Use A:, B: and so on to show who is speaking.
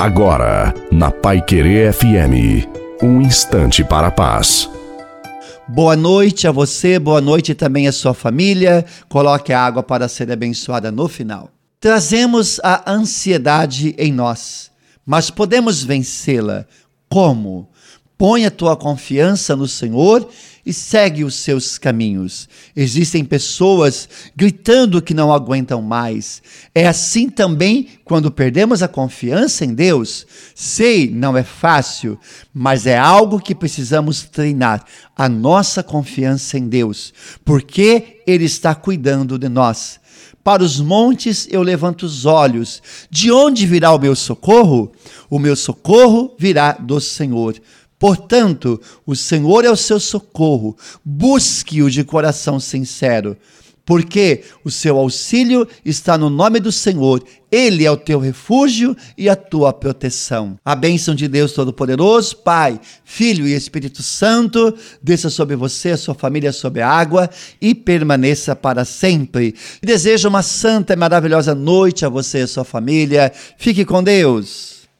A: Agora, na Pai Querer FM, um instante para a paz.
B: Boa noite a você, boa noite também à sua família. Coloque a água para ser abençoada no final. Trazemos a ansiedade em nós, mas podemos vencê-la. Como? Põe a tua confiança no Senhor e segue os seus caminhos. Existem pessoas gritando que não aguentam mais. É assim também quando perdemos a confiança em Deus. Sei, não é fácil, mas é algo que precisamos treinar a nossa confiança em Deus, porque Ele está cuidando de nós. Para os montes eu levanto os olhos. De onde virá o meu socorro? O meu socorro virá do Senhor Portanto, o Senhor é o seu socorro, busque-o de coração sincero, porque o seu auxílio está no nome do Senhor, ele é o teu refúgio e a tua proteção. A bênção de Deus Todo-Poderoso, Pai, Filho e Espírito Santo, desça sobre você, a sua família, sobre a água e permaneça para sempre. Desejo uma santa e maravilhosa noite a você e a sua família. Fique com Deus.